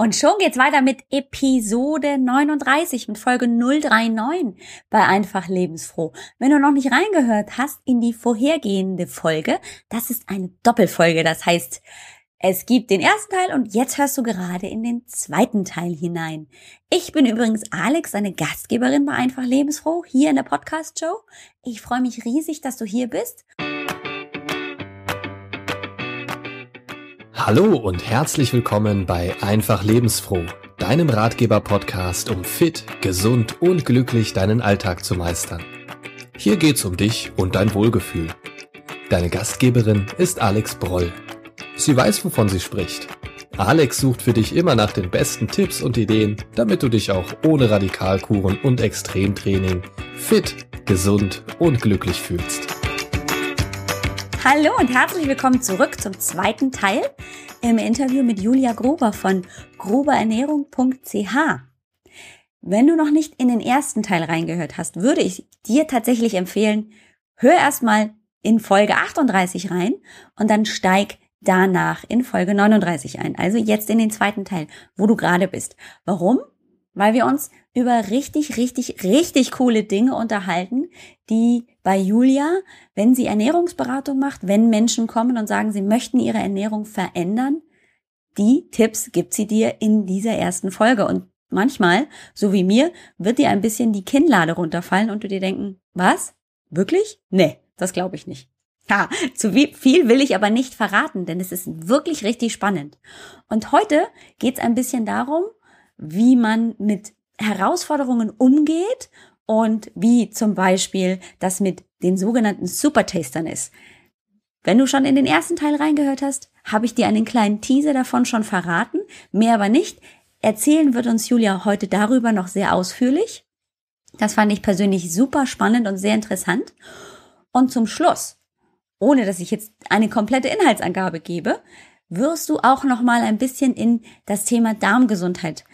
Und schon geht's weiter mit Episode 39, mit Folge 039 bei Einfach Lebensfroh. Wenn du noch nicht reingehört hast in die vorhergehende Folge, das ist eine Doppelfolge. Das heißt, es gibt den ersten Teil und jetzt hörst du gerade in den zweiten Teil hinein. Ich bin übrigens Alex, deine Gastgeberin bei Einfach Lebensfroh hier in der Podcast-Show. Ich freue mich riesig, dass du hier bist. Hallo und herzlich willkommen bei Einfach Lebensfroh, deinem Ratgeber-Podcast, um fit, gesund und glücklich deinen Alltag zu meistern. Hier geht's um dich und dein Wohlgefühl. Deine Gastgeberin ist Alex Broll. Sie weiß, wovon sie spricht. Alex sucht für dich immer nach den besten Tipps und Ideen, damit du dich auch ohne Radikalkuren und Extremtraining fit, gesund und glücklich fühlst. Hallo und herzlich willkommen zurück zum zweiten Teil im Interview mit Julia Gruber von gruberernährung.ch. Wenn du noch nicht in den ersten Teil reingehört hast, würde ich dir tatsächlich empfehlen, hör erstmal in Folge 38 rein und dann steig danach in Folge 39 ein. Also jetzt in den zweiten Teil, wo du gerade bist. Warum? Weil wir uns über richtig, richtig, richtig coole Dinge unterhalten, die bei Julia, wenn sie Ernährungsberatung macht, wenn Menschen kommen und sagen, sie möchten ihre Ernährung verändern, die Tipps gibt sie dir in dieser ersten Folge. Und manchmal, so wie mir, wird dir ein bisschen die Kinnlade runterfallen und du dir denken, was? Wirklich? Nee, das glaube ich nicht. Ha, zu viel will ich aber nicht verraten, denn es ist wirklich richtig spannend. Und heute geht es ein bisschen darum, wie man mit Herausforderungen umgeht und wie zum Beispiel das mit den sogenannten Supertastern ist. Wenn du schon in den ersten Teil reingehört hast, habe ich dir einen kleinen Teaser davon schon verraten, mehr aber nicht. Erzählen wird uns Julia heute darüber noch sehr ausführlich. Das fand ich persönlich super spannend und sehr interessant. Und zum Schluss, ohne dass ich jetzt eine komplette Inhaltsangabe gebe, wirst du auch noch mal ein bisschen in das Thema Darmgesundheit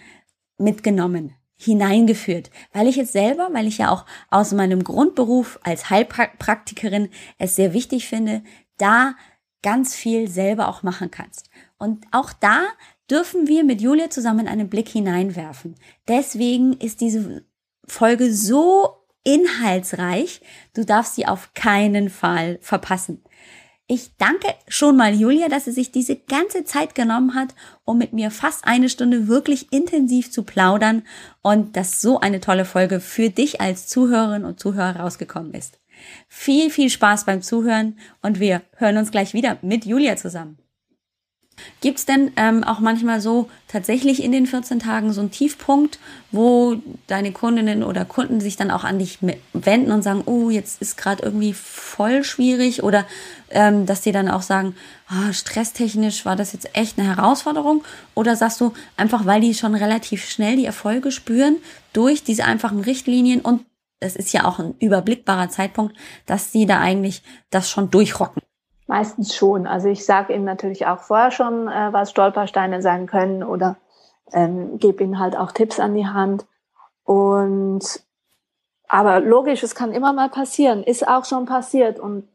mitgenommen, hineingeführt, weil ich es selber, weil ich ja auch aus meinem Grundberuf als Heilpraktikerin es sehr wichtig finde, da ganz viel selber auch machen kannst. Und auch da dürfen wir mit Julia zusammen einen Blick hineinwerfen. Deswegen ist diese Folge so inhaltsreich, du darfst sie auf keinen Fall verpassen. Ich danke schon mal Julia, dass sie sich diese ganze Zeit genommen hat, um mit mir fast eine Stunde wirklich intensiv zu plaudern und dass so eine tolle Folge für dich als Zuhörerin und Zuhörer rausgekommen ist. Viel, viel Spaß beim Zuhören und wir hören uns gleich wieder mit Julia zusammen. Gibt es denn ähm, auch manchmal so tatsächlich in den 14 Tagen so einen Tiefpunkt, wo deine Kundinnen oder Kunden sich dann auch an dich wenden und sagen, oh, jetzt ist gerade irgendwie voll schwierig oder ähm, dass die dann auch sagen, ah, stresstechnisch war das jetzt echt eine Herausforderung oder sagst du einfach, weil die schon relativ schnell die Erfolge spüren durch diese einfachen Richtlinien und es ist ja auch ein überblickbarer Zeitpunkt, dass sie da eigentlich das schon durchrocken. Meistens schon. Also ich sage ihnen natürlich auch vorher schon, äh, was Stolpersteine sein können oder ähm, gebe ihnen halt auch Tipps an die Hand. Und aber logisch, es kann immer mal passieren, ist auch schon passiert und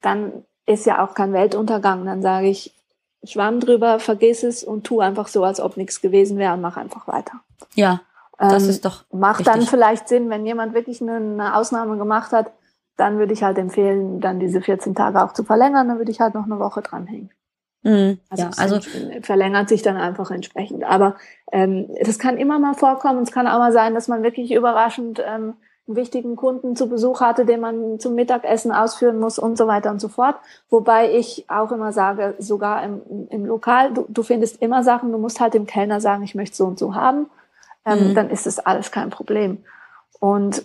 dann ist ja auch kein Weltuntergang. Dann sage ich, schwamm drüber, vergiss es und tu einfach so, als ob nichts gewesen wäre und mach einfach weiter. Ja, das ähm, ist doch. Macht richtig. dann vielleicht Sinn, wenn jemand wirklich eine, eine Ausnahme gemacht hat, dann würde ich halt empfehlen, dann diese 14 Tage auch zu verlängern, dann würde ich halt noch eine Woche dranhängen. Mhm, also, ja, also verlängert sich dann einfach entsprechend. Aber ähm, das kann immer mal vorkommen. Es kann auch mal sein, dass man wirklich überraschend ähm, einen wichtigen Kunden zu Besuch hatte, den man zum Mittagessen ausführen muss und so weiter und so fort. Wobei ich auch immer sage, sogar im, im Lokal, du, du findest immer Sachen, du musst halt dem Kellner sagen, ich möchte so und so haben. Ähm, mhm. Dann ist es alles kein Problem. Und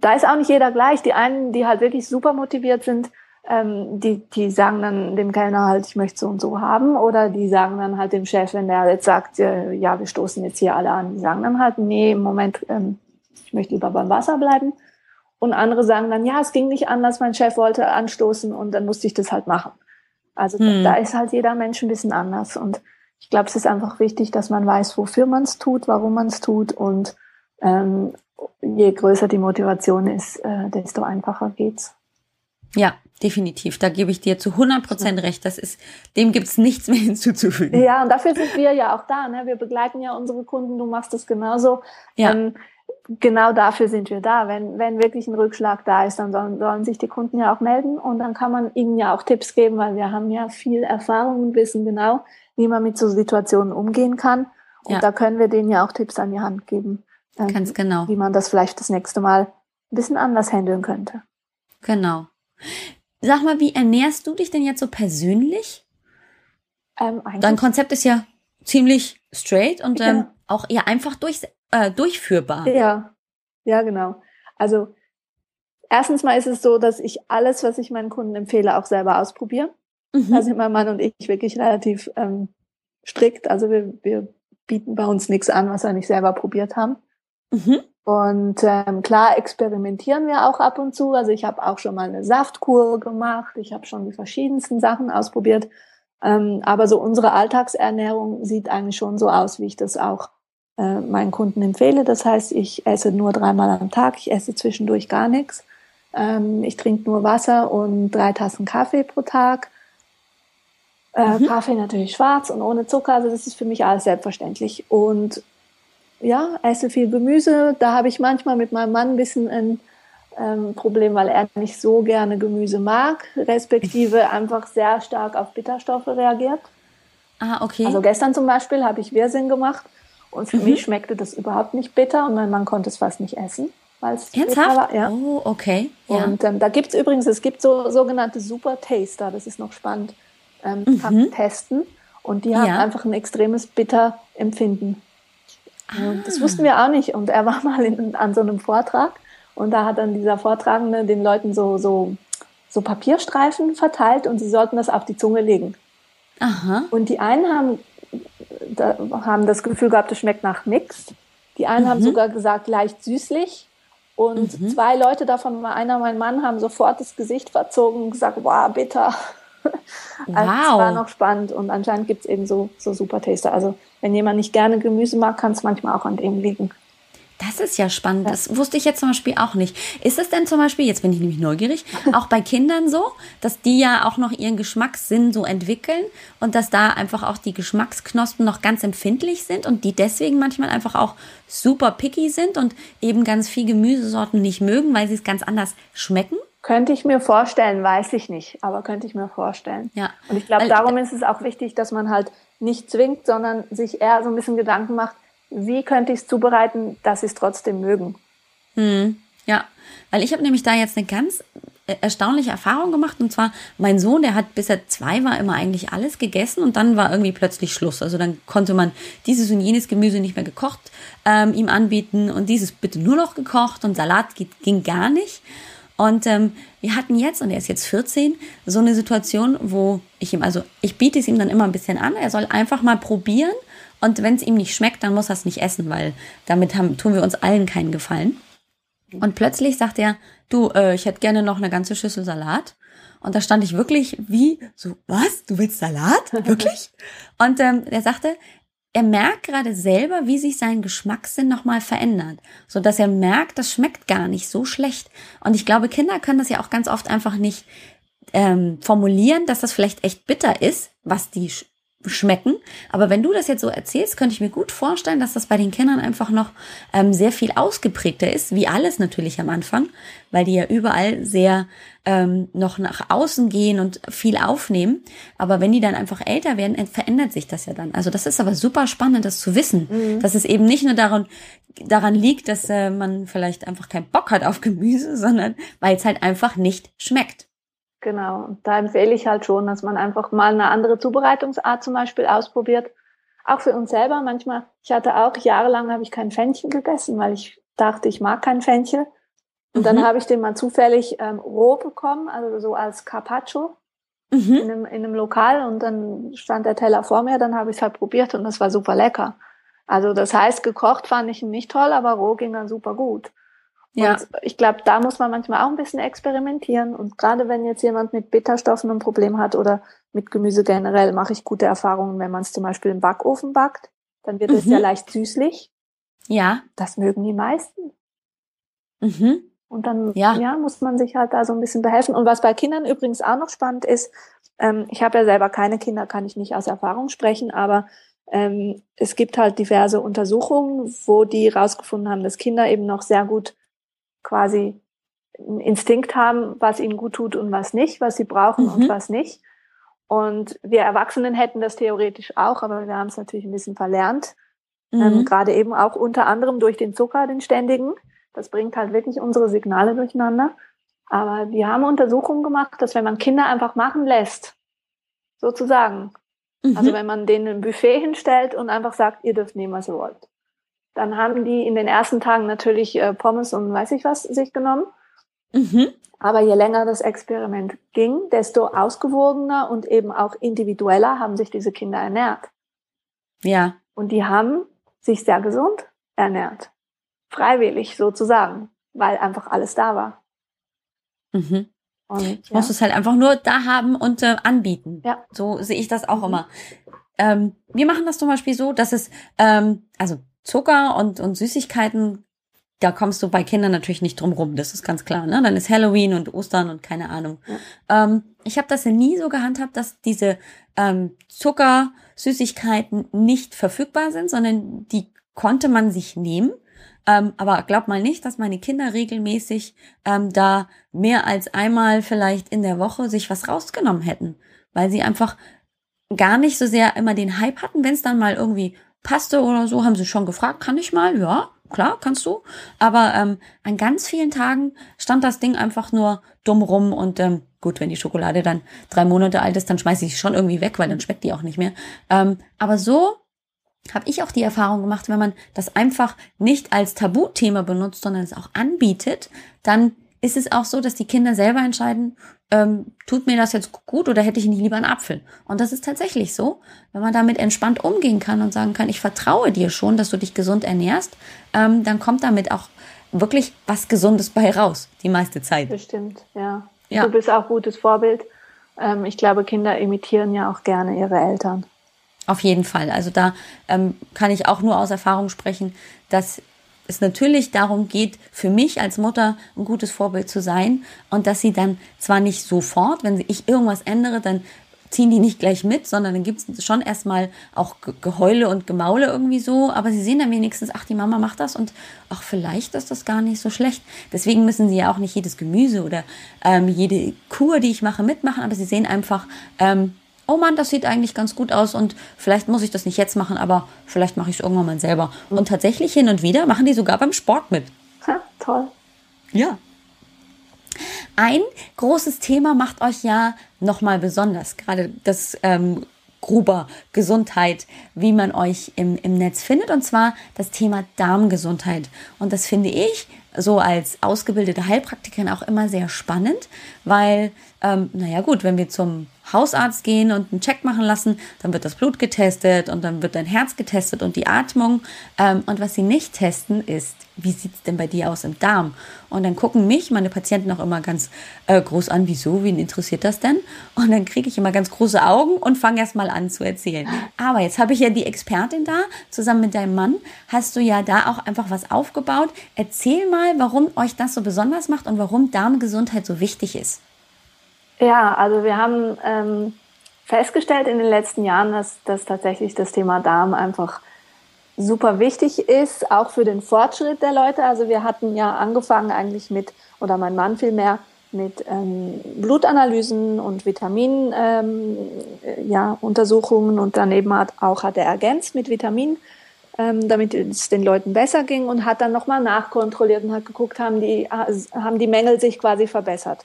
da ist auch nicht jeder gleich. Die einen, die halt wirklich super motiviert sind, ähm, die, die sagen dann dem Kellner halt, ich möchte so und so haben. Oder die sagen dann halt dem Chef, wenn der jetzt sagt, äh, ja, wir stoßen jetzt hier alle an, die sagen dann halt, nee, im Moment, ähm, ich möchte lieber beim Wasser bleiben. Und andere sagen dann, ja, es ging nicht anders, mein Chef wollte anstoßen und dann musste ich das halt machen. Also hm. da ist halt jeder Mensch ein bisschen anders. Und ich glaube, es ist einfach wichtig, dass man weiß, wofür man es tut, warum man es tut und ähm, je größer die Motivation ist, äh, desto einfacher geht's. Ja, definitiv. Da gebe ich dir zu 100 Prozent recht. Das ist, dem gibt's nichts mehr hinzuzufügen. Ja, und dafür sind wir ja auch da. Ne? Wir begleiten ja unsere Kunden. Du machst das genauso. Ja. Ähm, genau dafür sind wir da. Wenn, wenn wirklich ein Rückschlag da ist, dann sollen, sollen sich die Kunden ja auch melden und dann kann man ihnen ja auch Tipps geben, weil wir haben ja viel Erfahrung und wissen genau, wie man mit so Situationen umgehen kann. Und ja. da können wir denen ja auch Tipps an die Hand geben. Ähm, Ganz genau. Wie man das vielleicht das nächste Mal ein bisschen anders handeln könnte. Genau. Sag mal, wie ernährst du dich denn jetzt so persönlich? Ähm, Dein Konzept ist ja ziemlich straight und ähm, auch eher einfach durch, äh, durchführbar. Ja, ja, genau. Also erstens mal ist es so, dass ich alles, was ich meinen Kunden empfehle, auch selber ausprobiere. Mhm. Da sind mein Mann und ich wirklich relativ ähm, strikt. Also wir, wir bieten bei uns nichts an, was wir nicht selber probiert haben. Mhm. Und ähm, klar experimentieren wir auch ab und zu. Also ich habe auch schon mal eine Saftkur gemacht. Ich habe schon die verschiedensten Sachen ausprobiert. Ähm, aber so unsere Alltagsernährung sieht eigentlich schon so aus, wie ich das auch äh, meinen Kunden empfehle. Das heißt, ich esse nur dreimal am Tag. Ich esse zwischendurch gar nichts. Ähm, ich trinke nur Wasser und drei Tassen Kaffee pro Tag. Äh, mhm. Kaffee natürlich schwarz und ohne Zucker. Also das ist für mich alles selbstverständlich. Und ja, esse viel Gemüse. Da habe ich manchmal mit meinem Mann ein bisschen ein ähm, Problem, weil er nicht so gerne Gemüse mag, respektive einfach sehr stark auf Bitterstoffe reagiert. Ah, okay. Also gestern zum Beispiel habe ich Wirsing gemacht und für mhm. mich schmeckte das überhaupt nicht bitter und mein Mann konnte es fast nicht essen. Weil es Ernsthaft? War, ja. Oh, okay. Ja. Und ähm, da gibt's übrigens, es gibt so sogenannte Super Taster, das ist noch spannend. Ähm, mhm. Kann testen und die haben ja. einfach ein extremes Bitterempfinden. Ah. Das wussten wir auch nicht. Und er war mal in, an so einem Vortrag und da hat dann dieser Vortragende den Leuten so, so, so Papierstreifen verteilt und sie sollten das auf die Zunge legen. Aha. Und die einen haben, da, haben das Gefühl gehabt, es schmeckt nach nichts. Die einen mhm. haben sogar gesagt, leicht süßlich. Und mhm. zwei Leute davon, einer mein Mann, haben sofort das Gesicht verzogen und gesagt, wow, bitter. Wow. Also, war noch spannend und anscheinend gibt's eben so, so super Taster. Also wenn jemand nicht gerne Gemüse mag, kann es manchmal auch an dem liegen. Das ist ja spannend. Das wusste ich jetzt zum Beispiel auch nicht. Ist es denn zum Beispiel, jetzt bin ich nämlich neugierig, auch bei Kindern so, dass die ja auch noch ihren Geschmackssinn so entwickeln und dass da einfach auch die Geschmacksknospen noch ganz empfindlich sind und die deswegen manchmal einfach auch super picky sind und eben ganz viel Gemüsesorten nicht mögen, weil sie es ganz anders schmecken? Könnte ich mir vorstellen, weiß ich nicht, aber könnte ich mir vorstellen. Ja. Und ich glaube, darum ist es auch wichtig, dass man halt nicht zwingt, sondern sich eher so ein bisschen Gedanken macht, wie könnte ich es zubereiten, dass sie es trotzdem mögen. Hm, ja, weil ich habe nämlich da jetzt eine ganz äh, erstaunliche Erfahrung gemacht. Und zwar, mein Sohn, der hat bis er zwei war immer eigentlich alles gegessen und dann war irgendwie plötzlich Schluss. Also dann konnte man dieses und jenes Gemüse nicht mehr gekocht ähm, ihm anbieten und dieses bitte nur noch gekocht und Salat ging gar nicht. Und ähm, wir hatten jetzt, und er ist jetzt 14, so eine Situation, wo ich ihm, also ich biete es ihm dann immer ein bisschen an, er soll einfach mal probieren und wenn es ihm nicht schmeckt, dann muss er es nicht essen, weil damit haben, tun wir uns allen keinen Gefallen. Und plötzlich sagt er, du, äh, ich hätte gerne noch eine ganze Schüssel Salat. Und da stand ich wirklich wie so, was? Du willst Salat? Wirklich? Und ähm, er sagte, er merkt gerade selber, wie sich sein Geschmackssinn nochmal verändert, so dass er merkt, das schmeckt gar nicht so schlecht. Und ich glaube, Kinder können das ja auch ganz oft einfach nicht ähm, formulieren, dass das vielleicht echt bitter ist, was die schmecken. Aber wenn du das jetzt so erzählst, könnte ich mir gut vorstellen, dass das bei den Kindern einfach noch ähm, sehr viel ausgeprägter ist, wie alles natürlich am Anfang, weil die ja überall sehr ähm, noch nach außen gehen und viel aufnehmen. Aber wenn die dann einfach älter werden, verändert sich das ja dann. Also das ist aber super spannend, das zu wissen, mhm. dass es eben nicht nur daran, daran liegt, dass äh, man vielleicht einfach keinen Bock hat auf Gemüse, sondern weil es halt einfach nicht schmeckt. Genau. Und da empfehle ich halt schon, dass man einfach mal eine andere Zubereitungsart zum Beispiel ausprobiert. Auch für uns selber. Manchmal, ich hatte auch jahrelang habe ich kein Fenchel gegessen, weil ich dachte, ich mag kein Fenchel. Und mhm. dann habe ich den mal zufällig ähm, roh bekommen, also so als Carpaccio mhm. in, einem, in einem Lokal. Und dann stand der Teller vor mir, dann habe ich es halt probiert und das war super lecker. Also das heißt, gekocht fand ich ihn nicht toll, aber roh ging dann super gut. Ja. Und ich glaube, da muss man manchmal auch ein bisschen experimentieren. Und gerade wenn jetzt jemand mit Bitterstoffen ein Problem hat oder mit Gemüse generell, mache ich gute Erfahrungen, wenn man es zum Beispiel im Backofen backt. Dann wird es mhm. ja leicht süßlich. Ja. Das mögen die meisten. Mhm. Und dann ja. ja. muss man sich halt da so ein bisschen behelfen. Und was bei Kindern übrigens auch noch spannend ist, ähm, ich habe ja selber keine Kinder, kann ich nicht aus Erfahrung sprechen, aber ähm, es gibt halt diverse Untersuchungen, wo die rausgefunden haben, dass Kinder eben noch sehr gut quasi einen Instinkt haben, was ihnen gut tut und was nicht, was sie brauchen mhm. und was nicht. Und wir Erwachsenen hätten das theoretisch auch, aber wir haben es natürlich ein bisschen verlernt. Ähm, mhm. Ähm, Gerade eben auch unter anderem durch den Zucker, den ständigen. Das bringt halt wirklich unsere Signale durcheinander. Aber die haben Untersuchungen gemacht, dass wenn man Kinder einfach machen lässt, sozusagen, mhm. also wenn man denen ein Buffet hinstellt und einfach sagt, ihr dürft nehmen, was ihr wollt, dann haben die in den ersten Tagen natürlich äh, Pommes und weiß ich was sich genommen. Mhm. Aber je länger das Experiment ging, desto ausgewogener und eben auch individueller haben sich diese Kinder ernährt. Ja. Und die haben sich sehr gesund ernährt. Freiwillig sozusagen, weil einfach alles da war. Mhm. Und, ich ja. muss es halt einfach nur da haben und äh, anbieten. Ja. So sehe ich das auch mhm. immer. Ähm, wir machen das zum Beispiel so, dass es, ähm, also Zucker und, und Süßigkeiten, da kommst du bei Kindern natürlich nicht drum rum, das ist ganz klar. Ne? Dann ist Halloween und Ostern und keine Ahnung. Ja. Ähm, ich habe das ja nie so gehandhabt, dass diese ähm, Zucker, Süßigkeiten nicht verfügbar sind, sondern die konnte man sich nehmen. Ähm, aber glaub mal nicht, dass meine Kinder regelmäßig ähm, da mehr als einmal vielleicht in der Woche sich was rausgenommen hätten, weil sie einfach gar nicht so sehr immer den Hype hatten, wenn es dann mal irgendwie passte oder so, haben sie schon gefragt, kann ich mal? Ja, klar, kannst du. Aber ähm, an ganz vielen Tagen stand das Ding einfach nur dumm rum und ähm, gut, wenn die Schokolade dann drei Monate alt ist, dann schmeiße ich sie schon irgendwie weg, weil dann schmeckt die auch nicht mehr. Ähm, aber so habe ich auch die Erfahrung gemacht, wenn man das einfach nicht als Tabuthema benutzt, sondern es auch anbietet, dann ist es auch so, dass die Kinder selber entscheiden, ähm, tut mir das jetzt gut oder hätte ich nicht lieber einen Apfel? Und das ist tatsächlich so, wenn man damit entspannt umgehen kann und sagen kann, ich vertraue dir schon, dass du dich gesund ernährst, ähm, dann kommt damit auch wirklich was Gesundes bei raus, die meiste Zeit. Bestimmt, ja. ja. Du bist auch gutes Vorbild. Ähm, ich glaube, Kinder imitieren ja auch gerne ihre Eltern. Auf jeden Fall. Also da ähm, kann ich auch nur aus Erfahrung sprechen, dass es natürlich darum geht, für mich als Mutter ein gutes Vorbild zu sein und dass sie dann zwar nicht sofort, wenn ich irgendwas ändere, dann ziehen die nicht gleich mit, sondern dann gibt es schon erstmal auch Geheule und Gemaule irgendwie so, aber sie sehen dann wenigstens, ach, die Mama macht das und ach, vielleicht ist das gar nicht so schlecht. Deswegen müssen sie ja auch nicht jedes Gemüse oder ähm, jede Kur, die ich mache, mitmachen, aber sie sehen einfach, ähm, oh Mann, das sieht eigentlich ganz gut aus und vielleicht muss ich das nicht jetzt machen, aber vielleicht mache ich es irgendwann mal selber. Und tatsächlich hin und wieder machen die sogar beim Sport mit. Ha, toll. Ja. Ein großes Thema macht euch ja nochmal besonders, gerade das ähm, Gruber Gesundheit, wie man euch im, im Netz findet, und zwar das Thema Darmgesundheit. Und das finde ich so als ausgebildete Heilpraktikerin auch immer sehr spannend, weil, ähm, naja gut, wenn wir zum Hausarzt gehen und einen Check machen lassen, dann wird das Blut getestet und dann wird dein Herz getestet und die Atmung. Ähm, und was sie nicht testen, ist, wie sieht es denn bei dir aus im Darm? Und dann gucken mich meine Patienten auch immer ganz äh, groß an, wieso, wen interessiert das denn? Und dann kriege ich immer ganz große Augen und fange erst mal an zu erzählen. Aber jetzt habe ich ja die Expertin da, zusammen mit deinem Mann, hast du ja da auch einfach was aufgebaut. Erzähl mal, warum euch das so besonders macht und warum Darmgesundheit so wichtig ist. Ja, also wir haben ähm, festgestellt in den letzten Jahren, dass, dass tatsächlich das Thema Darm einfach super wichtig ist, auch für den Fortschritt der Leute. Also wir hatten ja angefangen eigentlich mit, oder mein Mann vielmehr, mit ähm, Blutanalysen und Vitamin ähm, ja, Untersuchungen und daneben hat auch hat er ergänzt mit Vitamin, ähm, damit es den Leuten besser ging und hat dann nochmal nachkontrolliert und hat geguckt, haben die, haben die Mängel sich quasi verbessert.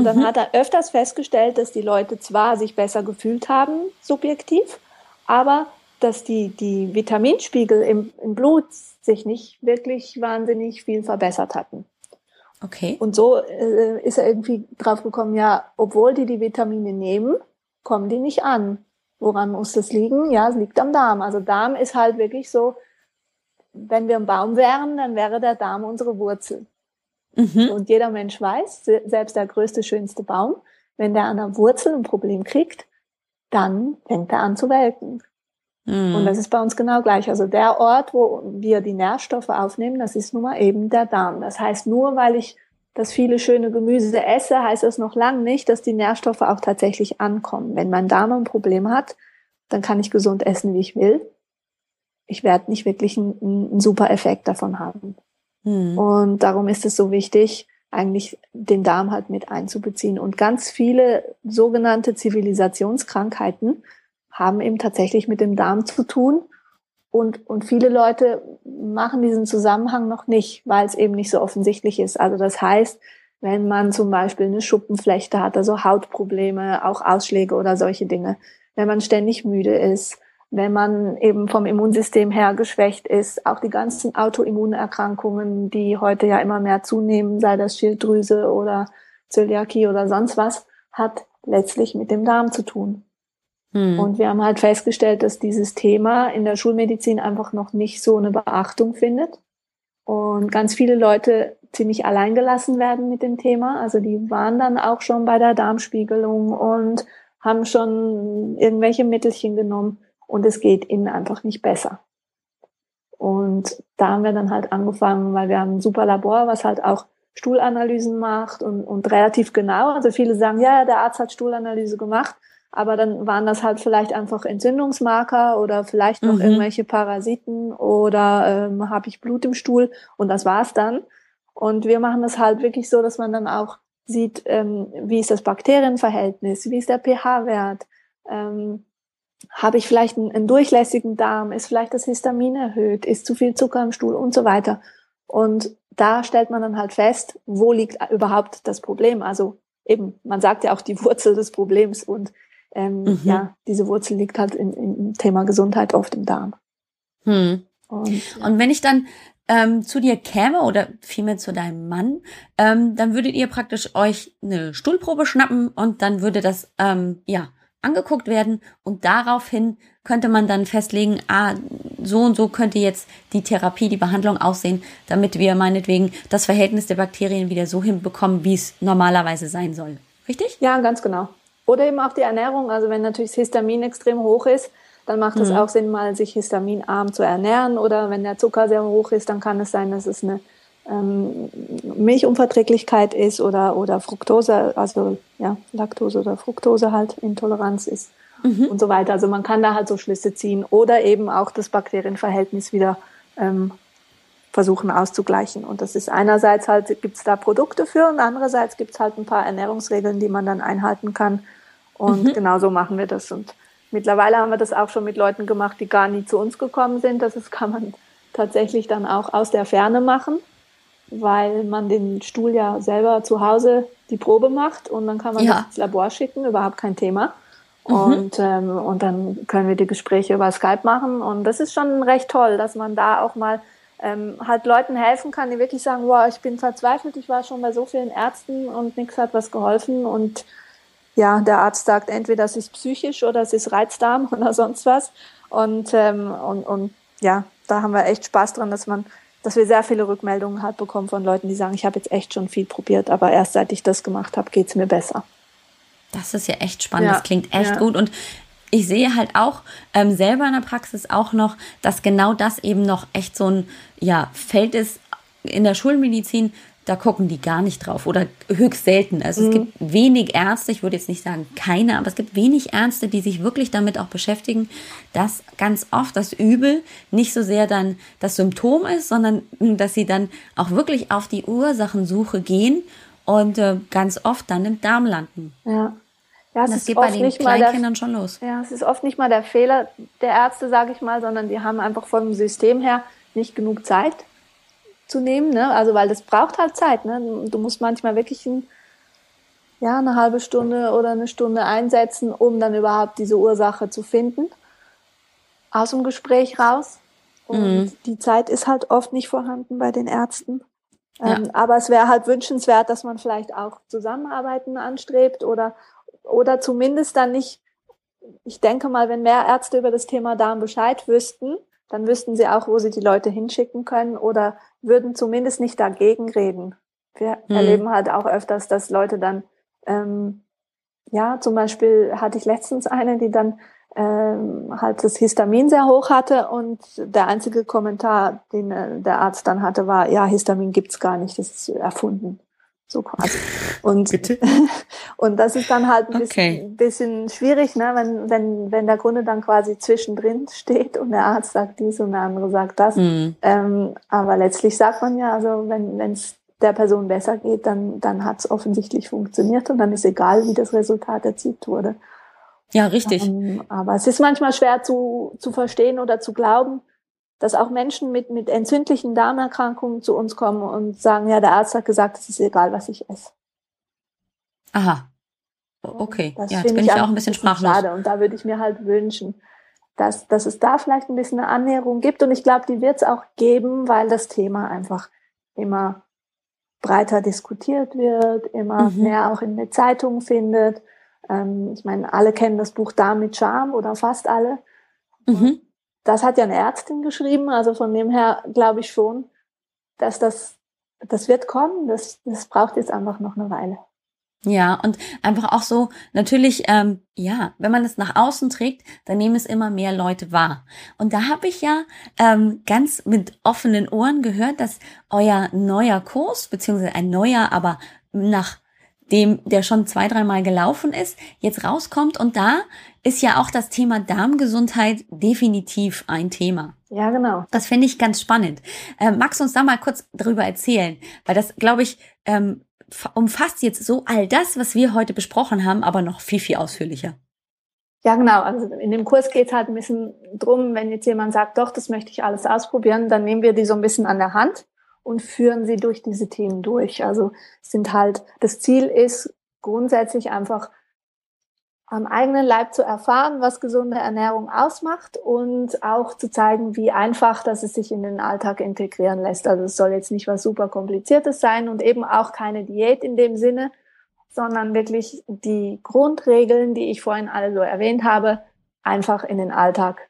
Und dann mhm. hat er öfters festgestellt, dass die Leute zwar sich besser gefühlt haben, subjektiv, aber dass die, die Vitaminspiegel im, im Blut sich nicht wirklich wahnsinnig viel verbessert hatten. Okay. Und so äh, ist er irgendwie drauf gekommen, ja, obwohl die die Vitamine nehmen, kommen die nicht an. Woran muss das liegen? Ja, es liegt am Darm. Also Darm ist halt wirklich so, wenn wir ein Baum wären, dann wäre der Darm unsere Wurzel. Mhm. Und jeder Mensch weiß, selbst der größte, schönste Baum, wenn der an der Wurzel ein Problem kriegt, dann fängt er an zu welken. Mhm. Und das ist bei uns genau gleich. Also der Ort, wo wir die Nährstoffe aufnehmen, das ist nun mal eben der Darm. Das heißt, nur weil ich das viele schöne Gemüse esse, heißt das noch lange nicht, dass die Nährstoffe auch tatsächlich ankommen. Wenn mein Darm ein Problem hat, dann kann ich gesund essen, wie ich will. Ich werde nicht wirklich einen, einen super Effekt davon haben. Mhm. Und darum ist es so wichtig, eigentlich den Darm halt mit einzubeziehen. Und ganz viele sogenannte Zivilisationskrankheiten haben eben tatsächlich mit dem Darm zu tun. Und, und viele Leute machen diesen Zusammenhang noch nicht, weil es eben nicht so offensichtlich ist. Also das heißt, wenn man zum Beispiel eine Schuppenflechte hat, also Hautprobleme, auch Ausschläge oder solche Dinge, wenn man ständig müde ist, wenn man eben vom Immunsystem her geschwächt ist, auch die ganzen Autoimmunerkrankungen, die heute ja immer mehr zunehmen, sei das Schilddrüse oder Zöliakie oder sonst was, hat letztlich mit dem Darm zu tun. Hm. Und wir haben halt festgestellt, dass dieses Thema in der Schulmedizin einfach noch nicht so eine Beachtung findet. Und ganz viele Leute ziemlich alleingelassen werden mit dem Thema. Also die waren dann auch schon bei der Darmspiegelung und haben schon irgendwelche Mittelchen genommen und es geht ihnen einfach nicht besser. Und da haben wir dann halt angefangen, weil wir haben ein super Labor, was halt auch Stuhlanalysen macht und, und relativ genau. Also viele sagen, ja, der Arzt hat Stuhlanalyse gemacht. Aber dann waren das halt vielleicht einfach Entzündungsmarker oder vielleicht noch mhm. irgendwelche Parasiten oder ähm, habe ich Blut im Stuhl und das war's dann. Und wir machen das halt wirklich so, dass man dann auch sieht, ähm, wie ist das Bakterienverhältnis, wie ist der pH-Wert, ähm, habe ich vielleicht einen, einen durchlässigen Darm, ist vielleicht das Histamin erhöht, ist zu viel Zucker im Stuhl und so weiter. Und da stellt man dann halt fest, wo liegt überhaupt das Problem. Also eben, man sagt ja auch die Wurzel des Problems und ähm, mhm. ja, diese Wurzel liegt halt in, im Thema Gesundheit oft im Darm. Hm. Und, ja. und wenn ich dann ähm, zu dir käme oder vielmehr zu deinem Mann, ähm, dann würdet ihr praktisch euch eine Stuhlprobe schnappen und dann würde das ähm, ja angeguckt werden und daraufhin könnte man dann festlegen, ah, so und so könnte jetzt die Therapie, die Behandlung aussehen, damit wir meinetwegen das Verhältnis der Bakterien wieder so hinbekommen, wie es normalerweise sein soll. Richtig? Ja, ganz genau. Oder eben auch die Ernährung. Also wenn natürlich das Histamin extrem hoch ist, dann macht es mhm. auch Sinn, mal sich histaminarm zu ernähren. Oder wenn der Zucker sehr hoch ist, dann kann es sein, dass es eine ähm, Milchunverträglichkeit ist oder, oder Fructose, also ja, Laktose oder Fructose halt Intoleranz ist mhm. und so weiter. Also man kann da halt so Schlüsse ziehen oder eben auch das Bakterienverhältnis wieder ähm, versuchen auszugleichen. Und das ist einerseits halt, gibt es da Produkte für und andererseits gibt es halt ein paar Ernährungsregeln, die man dann einhalten kann, und mhm. genau so machen wir das. Und mittlerweile haben wir das auch schon mit Leuten gemacht, die gar nie zu uns gekommen sind. Das kann man tatsächlich dann auch aus der Ferne machen, weil man den Stuhl ja selber zu Hause die Probe macht und dann kann man ja. das ins Labor schicken, überhaupt kein Thema. Mhm. Und, ähm, und dann können wir die Gespräche über Skype machen. Und das ist schon recht toll, dass man da auch mal ähm, halt Leuten helfen kann, die wirklich sagen, wow, ich bin verzweifelt, ich war schon bei so vielen Ärzten und nichts hat was geholfen und ja, der Arzt sagt, entweder es ist psychisch oder es ist Reizdarm oder sonst was. Und, ähm, und, und ja, da haben wir echt Spaß dran, dass man, dass wir sehr viele Rückmeldungen halt bekommen von Leuten, die sagen, ich habe jetzt echt schon viel probiert, aber erst seit ich das gemacht habe, geht's mir besser. Das ist ja echt spannend, ja, das klingt echt ja. gut. Und ich sehe halt auch ähm, selber in der Praxis auch noch, dass genau das eben noch echt so ein ja, Feld ist in der Schulmedizin, da gucken die gar nicht drauf oder höchst selten. Also mhm. es gibt wenig Ärzte, ich würde jetzt nicht sagen keine, aber es gibt wenig Ärzte, die sich wirklich damit auch beschäftigen, dass ganz oft das Übel nicht so sehr dann das Symptom ist, sondern dass sie dann auch wirklich auf die Ursachensuche gehen und äh, ganz oft dann im Darm landen. Ja. Ja, es das geht bei den Kleinkindern schon los. Ja, es ist oft nicht mal der Fehler der Ärzte, sage ich mal, sondern die haben einfach vom System her nicht genug Zeit zu nehmen, ne? Also weil das braucht halt Zeit, ne? Du musst manchmal wirklich ein, ja, eine halbe Stunde oder eine Stunde einsetzen, um dann überhaupt diese Ursache zu finden. Aus dem Gespräch raus. Und mhm. die Zeit ist halt oft nicht vorhanden bei den Ärzten. Ja. Ähm, aber es wäre halt wünschenswert, dass man vielleicht auch Zusammenarbeiten anstrebt oder, oder zumindest dann nicht, ich denke mal, wenn mehr Ärzte über das Thema Darm Bescheid wüssten, dann wüssten sie auch, wo sie die Leute hinschicken können oder würden zumindest nicht dagegen reden. Wir mhm. erleben halt auch öfters, dass Leute dann, ähm, ja, zum Beispiel hatte ich letztens eine, die dann ähm, halt das Histamin sehr hoch hatte und der einzige Kommentar, den äh, der Arzt dann hatte, war, ja, Histamin gibt's gar nicht, das ist erfunden. So quasi. Und, und das ist dann halt ein bisschen, Okay. bisschen schwierig, ne? wenn, wenn, wenn der Kunde dann quasi zwischendrin steht und der Arzt sagt dies und der andere sagt das. Mhm. Ähm, aber letztlich sagt man ja, also wenn es der Person besser geht, dann, dann hat es offensichtlich funktioniert und dann ist egal, wie das Resultat erzielt wurde. Ja, richtig. Ähm, aber es ist manchmal schwer zu, zu verstehen oder zu glauben, dass auch Menschen mit, mit entzündlichen Darmerkrankungen zu uns kommen und sagen, ja, der Arzt hat gesagt, es ist egal, was ich esse. Aha. Okay. Das ja, jetzt bin ich auch ein bisschen sprachlos. Schade. Und da würde ich mir halt wünschen, dass, dass es da vielleicht ein bisschen eine Annäherung gibt. Und ich glaube, die wird es auch geben, weil das Thema einfach immer breiter diskutiert wird, immer Mhm. mehr auch in der Zeitung findet. Ähm, ich meine, alle kennen das Buch Darm mit Charme oder fast alle. Mhm. Das hat ja eine Ärztin geschrieben, also von dem her glaube ich schon, dass das, das wird kommen. Das, das braucht jetzt einfach noch eine Weile. Ja, und einfach auch so, natürlich, ähm, ja, wenn man es nach außen trägt, dann nehmen es immer mehr Leute wahr. Und da habe ich ja ähm, ganz mit offenen Ohren gehört, dass euer neuer Kurs, beziehungsweise ein neuer, aber nach dem, der schon zwei, dreimal gelaufen ist, jetzt rauskommt. Und da ist ja auch das Thema Darmgesundheit definitiv ein Thema. Ja, genau. Das finde ich ganz spannend. Ähm, magst du uns da mal kurz drüber erzählen? Weil das, glaube ich, ähm, umfasst jetzt so all das, was wir heute besprochen haben, aber noch viel, viel ausführlicher. Ja, genau. Also in dem Kurs geht es halt ein bisschen drum, wenn jetzt jemand sagt, doch, das möchte ich alles ausprobieren, dann nehmen wir die so ein bisschen an der Hand und führen sie durch diese Themen durch. Also sind halt, das Ziel ist grundsätzlich einfach am eigenen Leib zu erfahren, was gesunde Ernährung ausmacht und auch zu zeigen, wie einfach das es sich in den Alltag integrieren lässt. Also es soll jetzt nicht was super kompliziertes sein und eben auch keine Diät in dem Sinne, sondern wirklich die Grundregeln, die ich vorhin alle so erwähnt habe, einfach in den Alltag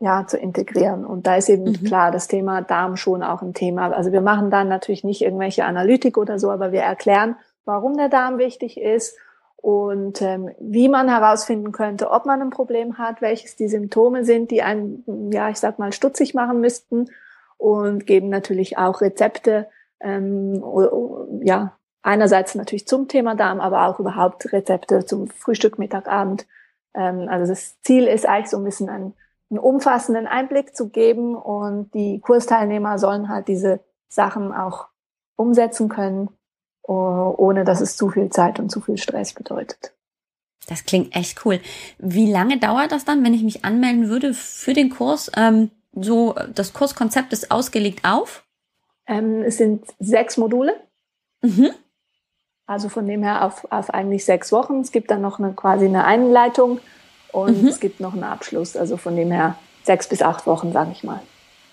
ja, zu integrieren. Und da ist eben Mhm. klar das Thema Darm schon auch ein Thema. Also wir machen dann natürlich nicht irgendwelche Analytik oder so, aber wir erklären, warum der Darm wichtig ist und ähm, wie man herausfinden könnte, ob man ein Problem hat, welches die Symptome sind, die einen, ja, ich sag mal, stutzig machen müssten. Und geben natürlich auch Rezepte, ähm, ja, einerseits natürlich zum Thema Darm, aber auch überhaupt Rezepte zum Frühstück, Mittag, Abend. Ähm, also das Ziel ist eigentlich so ein bisschen einen, einen umfassenden Einblick zu geben. Und die Kursteilnehmer sollen halt diese Sachen auch umsetzen können, ohne dass es zu viel Zeit und zu viel Stress bedeutet. Das klingt echt cool. Wie lange dauert das dann, wenn ich mich anmelden würde für den Kurs? Ähm, so, das Kurskonzept ist ausgelegt auf. Ähm, es sind sechs Module, Mhm. also von dem her auf, auf eigentlich sechs Wochen. Es gibt dann noch eine, quasi eine Einleitung und Mhm. es gibt noch einen Abschluss. Also von dem her sechs bis acht Wochen, sage ich mal.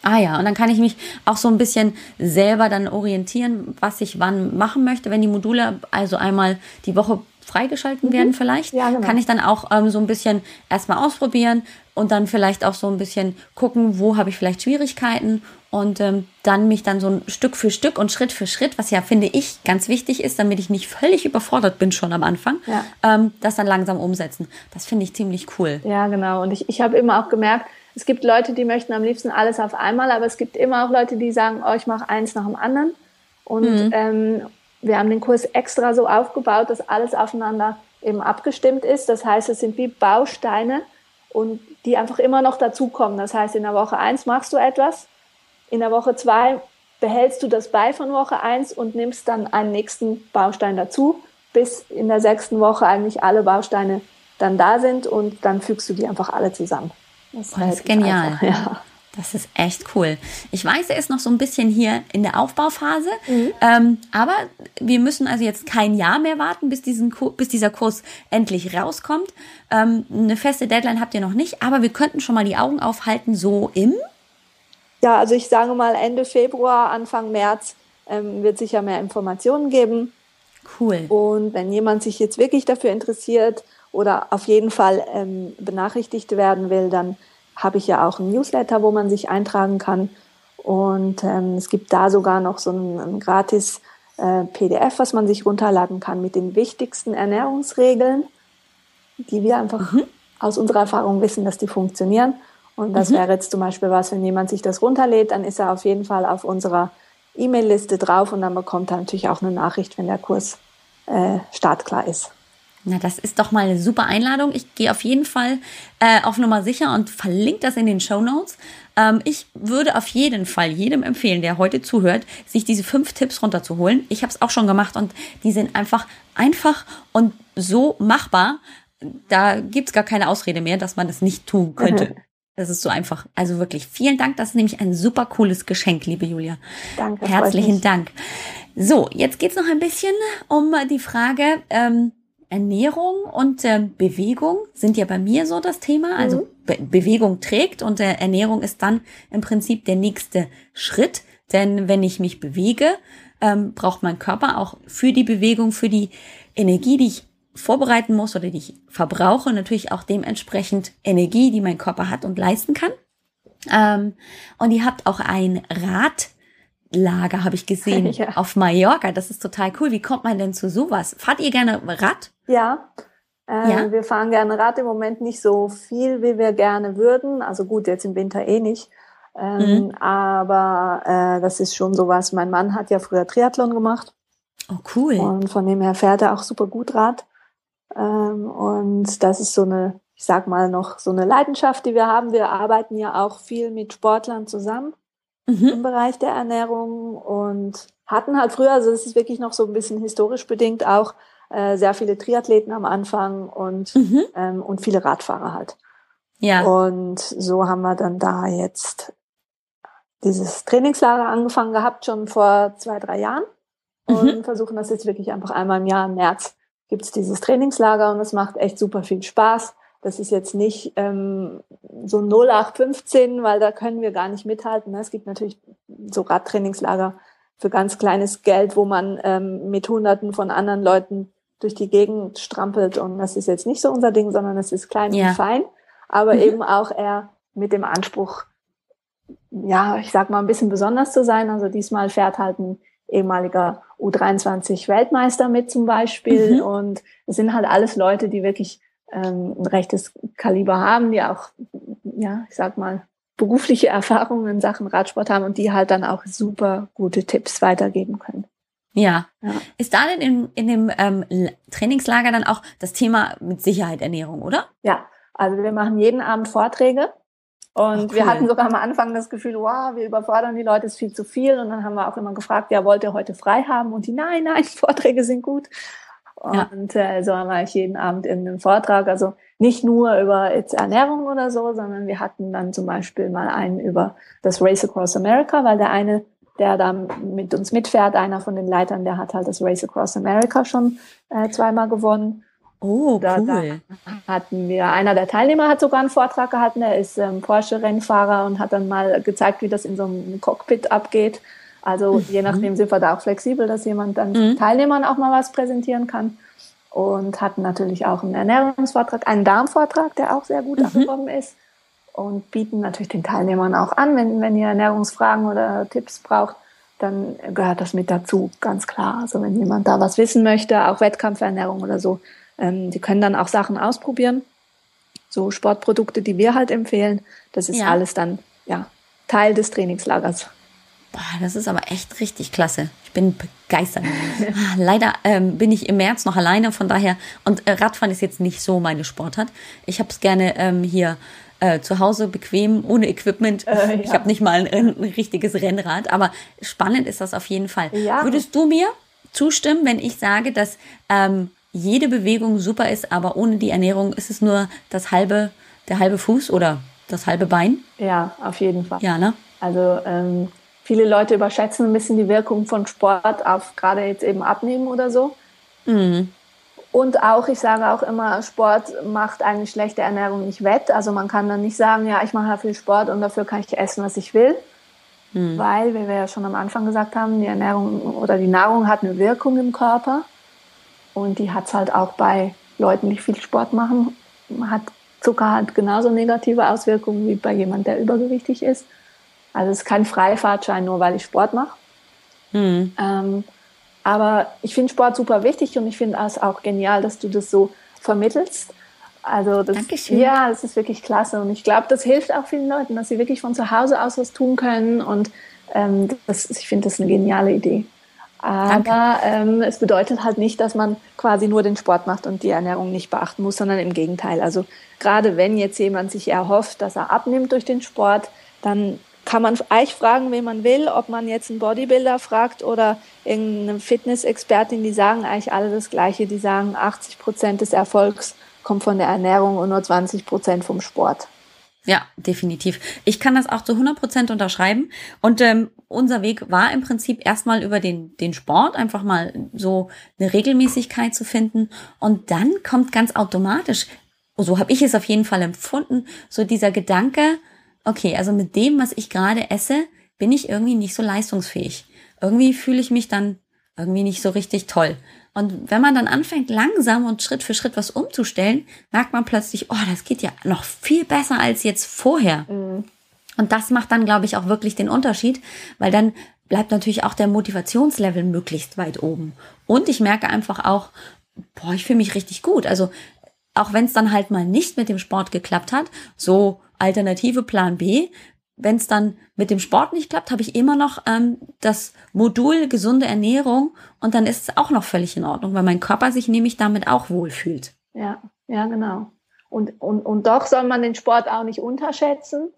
Ah ja, und dann kann ich mich auch so ein bisschen selber dann orientieren, was ich wann machen möchte, wenn die Module also einmal die Woche freigeschalten werden vielleicht. Ja, genau. Kann ich dann auch ähm, so ein bisschen erstmal ausprobieren und dann vielleicht auch so ein bisschen gucken, wo habe ich vielleicht Schwierigkeiten und ähm, dann mich dann so ein Stück für Stück und Schritt für Schritt, was ja finde ich ganz wichtig ist, damit ich nicht völlig überfordert bin schon am Anfang, Ja. ähm, das dann langsam umsetzen. Das finde ich ziemlich cool. Ja, genau. Und ich, ich habe immer auch gemerkt, es gibt Leute, die möchten am liebsten alles auf einmal, aber es gibt immer auch Leute, die sagen, oh, ich mache eins nach dem anderen. Und ähm, wir haben den Kurs extra so aufgebaut, dass alles aufeinander eben abgestimmt ist. Das heißt, es sind wie Bausteine und die einfach immer noch dazukommen. Das heißt, in der Woche eins machst du etwas, in der Woche zwei behältst du das bei von Woche eins und nimmst dann einen nächsten Baustein dazu, bis in der sechsten Woche eigentlich alle Bausteine dann da sind und dann fügst du die einfach alle zusammen. Das, das ist relativ genial. einfach, ja. Das ist echt cool. Ich weiß, er ist noch so ein bisschen hier in der Aufbauphase, ähm, aber wir müssen also jetzt kein Jahr mehr warten, bis, diesen, Ku- bis dieser Kurs endlich rauskommt. Ähm, eine feste Deadline habt ihr noch nicht, aber wir könnten schon mal die Augen aufhalten, so im. ja, also ich sage mal Ende Februar, Anfang März ähm, wird sicher mehr Informationen geben. Cool. Und wenn jemand sich jetzt wirklich dafür interessiert oder auf jeden Fall ähm, benachrichtigt werden will, dann habe ich ja auch ein Newsletter, wo man sich eintragen kann. Und ähm, es gibt da sogar noch so ein, ein gratis äh, PDF, was man sich runterladen kann mit den wichtigsten Ernährungsregeln, die wir einfach aus unserer Erfahrung wissen, dass die funktionieren. Und das wäre jetzt zum Beispiel was, wenn jemand sich das runterlädt, dann ist er auf jeden Fall auf unserer E-Mail-Liste drauf und dann bekommt er natürlich auch eine Nachricht, wenn der Kurs äh, startklar ist. Na, das ist doch mal eine super Einladung. Ich gehe auf jeden Fall äh, auf Nummer sicher und verlinke das in den Show Notes. Ähm, ich würde auf jeden Fall jedem empfehlen, der heute zuhört, sich diese fünf Tipps runterzuholen. Ich habe es auch schon gemacht und die sind einfach einfach und so machbar. Da gibt's gar keine Ausrede mehr, dass man das nicht tun könnte. Das ist so einfach. Also wirklich vielen Dank. Das ist nämlich ein super cooles Geschenk, liebe Julia. Danke. Herzlichen Dank. So, jetzt geht's noch ein bisschen um die Frage, ähm, Ernährung und äh, Bewegung sind ja bei mir so das Thema. Also mhm. Be Bewegung trägt und äh, Ernährung ist dann im Prinzip der nächste Schritt. Denn wenn ich mich bewege, ähm, braucht mein Körper auch für die Bewegung, für die Energie, die ich vorbereiten muss oder die ich verbrauche, natürlich auch dementsprechend Energie, die mein Körper hat und leisten kann. Ähm, und ihr habt auch ein Rad Lager habe ich gesehen ja. auf Mallorca. Das ist total cool. Wie kommt man denn zu sowas? Fahrt ihr gerne Rad? Ja. Äh, ja. Wir fahren gerne Rad im Moment nicht so viel, wie wir gerne würden. Also gut, jetzt im Winter eh nicht. Ähm, mhm. Aber äh, das ist schon sowas. Mein Mann hat ja früher Triathlon gemacht. Oh, cool. Und von dem her fährt er auch super gut Rad. Ähm, und das ist so eine, ich sag mal noch, so eine Leidenschaft, die wir haben. Wir arbeiten ja auch viel mit Sportlern zusammen mhm. im Bereich der Ernährung und hatten halt früher, also das ist wirklich noch so ein bisschen historisch bedingt, auch äh, sehr viele Triathleten am Anfang und, mhm. ähm, und viele Radfahrer halt. Ja. Und so haben wir dann da jetzt dieses Trainingslager angefangen gehabt, schon vor zwei, drei Jahren. Und mhm. versuchen das jetzt wirklich einfach einmal im Jahr im März gibt's dieses Trainingslager und es macht echt super viel Spaß. Das ist jetzt nicht ähm, so 0815, weil da können wir gar nicht mithalten. Es gibt natürlich so Radtrainingslager für ganz kleines Geld, wo man ähm, mit Hunderten von anderen Leuten durch die Gegend strampelt. Und das ist jetzt nicht so unser Ding, sondern es ist klein ja. und fein, aber mhm. eben auch eher mit dem Anspruch, ja, ich sag mal, ein bisschen besonders zu sein. Also diesmal fährt halt ein ehemaliger U23 Weltmeister mit zum Beispiel. Mhm. Und es sind halt alles Leute, die wirklich ähm, ein rechtes Kaliber haben, die auch, ja, ich sag mal, berufliche Erfahrungen in Sachen Radsport haben und die halt dann auch super gute Tipps weitergeben können. Ja. ja. Ist da denn in, in dem ähm, Trainingslager dann auch das Thema mit Sicherheit Ernährung, oder? Ja, also wir machen jeden Abend Vorträge und cool. wir hatten sogar am Anfang das Gefühl, wow, wir überfordern die Leute, ist viel zu viel. Und dann haben wir auch immer gefragt, ja, wollt ihr heute frei haben? Und die, nein, nein, Vorträge sind gut. Und ja. äh, so haben wir jeden Abend irgendeinen Vortrag, also nicht nur über jetzt Ernährung oder so, sondern wir hatten dann zum Beispiel mal einen über das Race Across America, weil der eine, der da mit uns mitfährt, einer von den Leitern, der hat halt das Race Across America schon äh, zweimal gewonnen. Oh, da, cool. Da hatten wir, einer der Teilnehmer hat sogar einen Vortrag gehalten, der ist ähm, Porsche-Rennfahrer und hat dann mal gezeigt, wie das in so einem Cockpit abgeht. Also mhm. je nachdem sind wir da auch flexibel, dass jemand dann mhm. Teilnehmern auch mal was präsentieren kann. Und hatten natürlich auch einen Ernährungsvortrag, einen Darmvortrag, der auch sehr gut mhm. angekommen ist. Und bieten natürlich den Teilnehmern auch an, wenn, wenn ihr Ernährungsfragen oder Tipps braucht, dann gehört das mit dazu, ganz klar. Also wenn jemand da was wissen möchte, auch Wettkampfernährung oder so, ähm, die können dann auch Sachen ausprobieren. So Sportprodukte, die wir halt empfehlen, das ist ja. alles dann ja Teil des Trainingslagers. Boah, das ist aber echt richtig klasse. Ich bin begeistert. Ah, leider ähm, bin ich im März noch alleine, von daher. Und äh, Radfahren ist jetzt nicht so meine Sportart. Ich habe es gerne ähm, hier äh, zu Hause bequem, ohne Equipment. Äh, ja. Ich habe nicht mal ein, ein, richtiges Rennrad, aber spannend ist das auf jeden Fall. Ja. Würdest du mir zustimmen, wenn ich sage, dass ähm, jede Bewegung super ist, aber ohne die Ernährung ist es nur das halbe, der halbe Fuß oder das halbe Bein? Ja, auf jeden Fall. Ja, ne? Also ähm, viele Leute überschätzen ein bisschen die Wirkung von Sport auf gerade jetzt eben Abnehmen oder so. Mhm. Und auch, ich sage auch immer, Sport macht eine schlechte Ernährung nicht wett. Also man kann dann nicht sagen, ja, ich mache ja viel Sport und dafür kann ich essen, was ich will. Mhm. Weil, wie wir ja schon am Anfang gesagt haben, die Ernährung oder die Nahrung hat eine Wirkung im Körper. Und die hat es halt auch bei Leuten, die viel Sport machen. Hat Zucker hat genauso negative Auswirkungen wie bei jemand, der übergewichtig ist. Also es ist kein Freifahrtschein, nur weil ich Sport mache. Mhm. Ähm, aber ich finde Sport super wichtig und ich finde es auch genial, dass du das so vermittelst. Also das, Dankeschön. ja, das ist wirklich klasse und ich glaube, das hilft auch vielen Leuten, dass sie wirklich von zu Hause aus was tun können und Ähm, das, ich finde das eine geniale Idee. Aber ähm, es bedeutet halt nicht, dass man quasi nur den Sport macht und die Ernährung nicht beachten muss, sondern im Gegenteil. Also gerade wenn jetzt jemand sich erhofft, dass er abnimmt durch den Sport, dann kann man eigentlich fragen, wen man will, ob man jetzt einen Bodybuilder fragt oder irgendeine Fitnessexpertin, die sagen eigentlich alle das Gleiche. Die sagen, 80 Prozent des Erfolgs kommt von der Ernährung und nur 20 Prozent vom Sport. Ja, definitiv. Ich kann das auch zu 100 Prozent unterschreiben. Und ähm, unser Weg war im Prinzip erstmal über den, den Sport, einfach mal so eine Regelmäßigkeit zu finden. Und dann kommt ganz automatisch, so habe ich es auf jeden Fall empfunden, so dieser Gedanke, okay, also mit dem, was ich gerade esse, bin ich irgendwie nicht so leistungsfähig. Irgendwie fühle ich mich dann irgendwie nicht so richtig toll. Und wenn man dann anfängt, langsam und Schritt für Schritt was umzustellen, merkt man plötzlich, oh, das geht ja noch viel besser als jetzt vorher. Mhm. Und das macht dann, glaube ich, auch wirklich den Unterschied, weil dann bleibt natürlich auch der Motivationslevel möglichst weit oben. Und ich merke einfach auch, boah, ich fühle mich richtig gut. Also auch wenn es dann halt mal nicht mit dem Sport geklappt hat, so alternative Plan B, wenn es dann mit dem Sport nicht klappt, habe ich immer noch ähm, das Modul gesunde Ernährung und dann ist es auch noch völlig in Ordnung, weil mein Körper sich nämlich damit auch wohlfühlt. Ja, ja, genau. Und, und, und doch soll man den Sport auch nicht unterschätzen,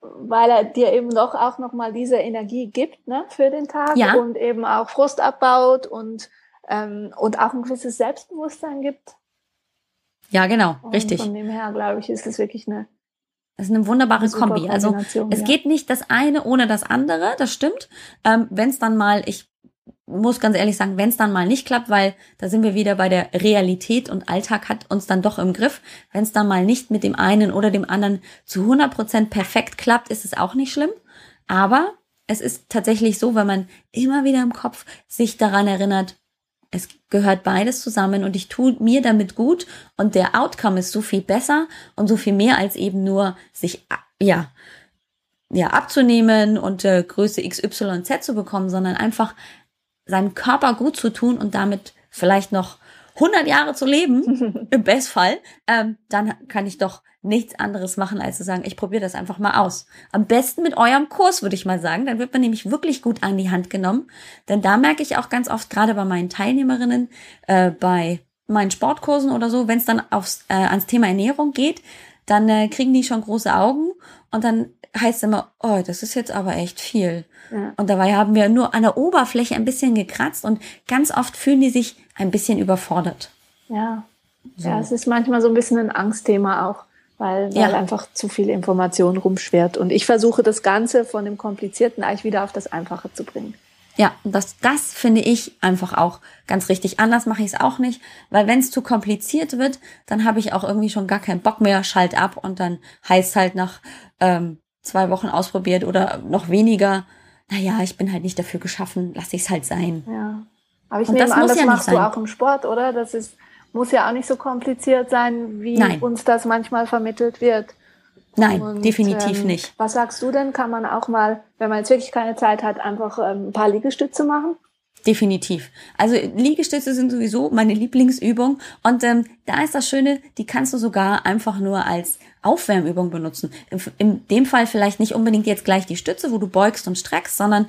weil er dir eben doch auch nochmal diese Energie gibt ne, für den Tag ja. und eben auch Frust abbaut und, ähm, und auch ein gewisses Selbstbewusstsein gibt. Ja, genau, und richtig. Von dem her, glaube ich, ist es wirklich eine das ist eine wunderbare eine Kombi. Also es ja. geht nicht das eine ohne das andere, das stimmt. Ähm, wenn es dann mal, ich muss ganz ehrlich sagen, wenn es dann mal nicht klappt, weil da sind wir wieder bei der Realität und Alltag hat uns dann doch im Griff. Wenn es dann mal nicht mit dem einen oder dem anderen zu 100 Prozent perfekt klappt, ist es auch nicht schlimm. Aber es ist tatsächlich so, wenn man immer wieder im Kopf sich daran erinnert, es gehört beides zusammen und ich tue mir damit gut und der Outcome ist so viel besser und so viel mehr als eben nur sich, ja, ja, abzunehmen und äh, Größe XYZ zu bekommen, sondern einfach seinem Körper gut zu tun und damit vielleicht noch 100 Jahre zu leben, im Bestfall, ähm, dann kann ich doch nichts anderes machen, als zu sagen, ich probiere das einfach mal aus. Am besten mit eurem Kurs, würde ich mal sagen. Dann wird man nämlich wirklich gut an die Hand genommen. Denn da merke ich auch ganz oft, gerade bei meinen Teilnehmerinnen, äh, bei meinen Sportkursen oder so, wenn es dann aufs, äh, ans Thema Ernährung geht, dann äh, kriegen die schon große Augen und dann heißt es immer, oh, das ist jetzt aber echt viel. Ja. Und dabei haben wir nur an der Oberfläche ein bisschen gekratzt und ganz oft fühlen die sich ein bisschen überfordert. Ja. So. Ja, es ist manchmal so ein bisschen ein Angstthema auch weil, weil ja. einfach zu viel Information rumschwert. Und ich versuche das Ganze von dem Komplizierten eigentlich wieder auf das Einfache zu bringen. Ja, das, das finde ich einfach auch ganz richtig. Anders mache ich es auch nicht, weil wenn es zu kompliziert wird, dann habe ich auch irgendwie schon gar keinen Bock mehr, schalt ab und dann heißt halt nach ähm, zwei Wochen ausprobiert oder noch weniger, naja, ich bin halt nicht dafür geschaffen, lasse ich es halt sein. Ja. Aber ich und nehme das an, das ja machst du auch im Sport, oder? Das ist muss ja auch nicht so kompliziert sein, wie Nein. uns das manchmal vermittelt wird. Nein, und, definitiv ähm, nicht. Was sagst du denn? Kann man auch mal, wenn man jetzt wirklich keine Zeit hat, einfach ähm, ein paar Liegestütze machen? Definitiv. Also Liegestütze sind sowieso meine Lieblingsübung und ähm, da ist das Schöne, die kannst du sogar einfach nur als Aufwärmübung benutzen. In, in dem Fall vielleicht nicht unbedingt jetzt gleich die Stütze, wo du beugst und streckst, sondern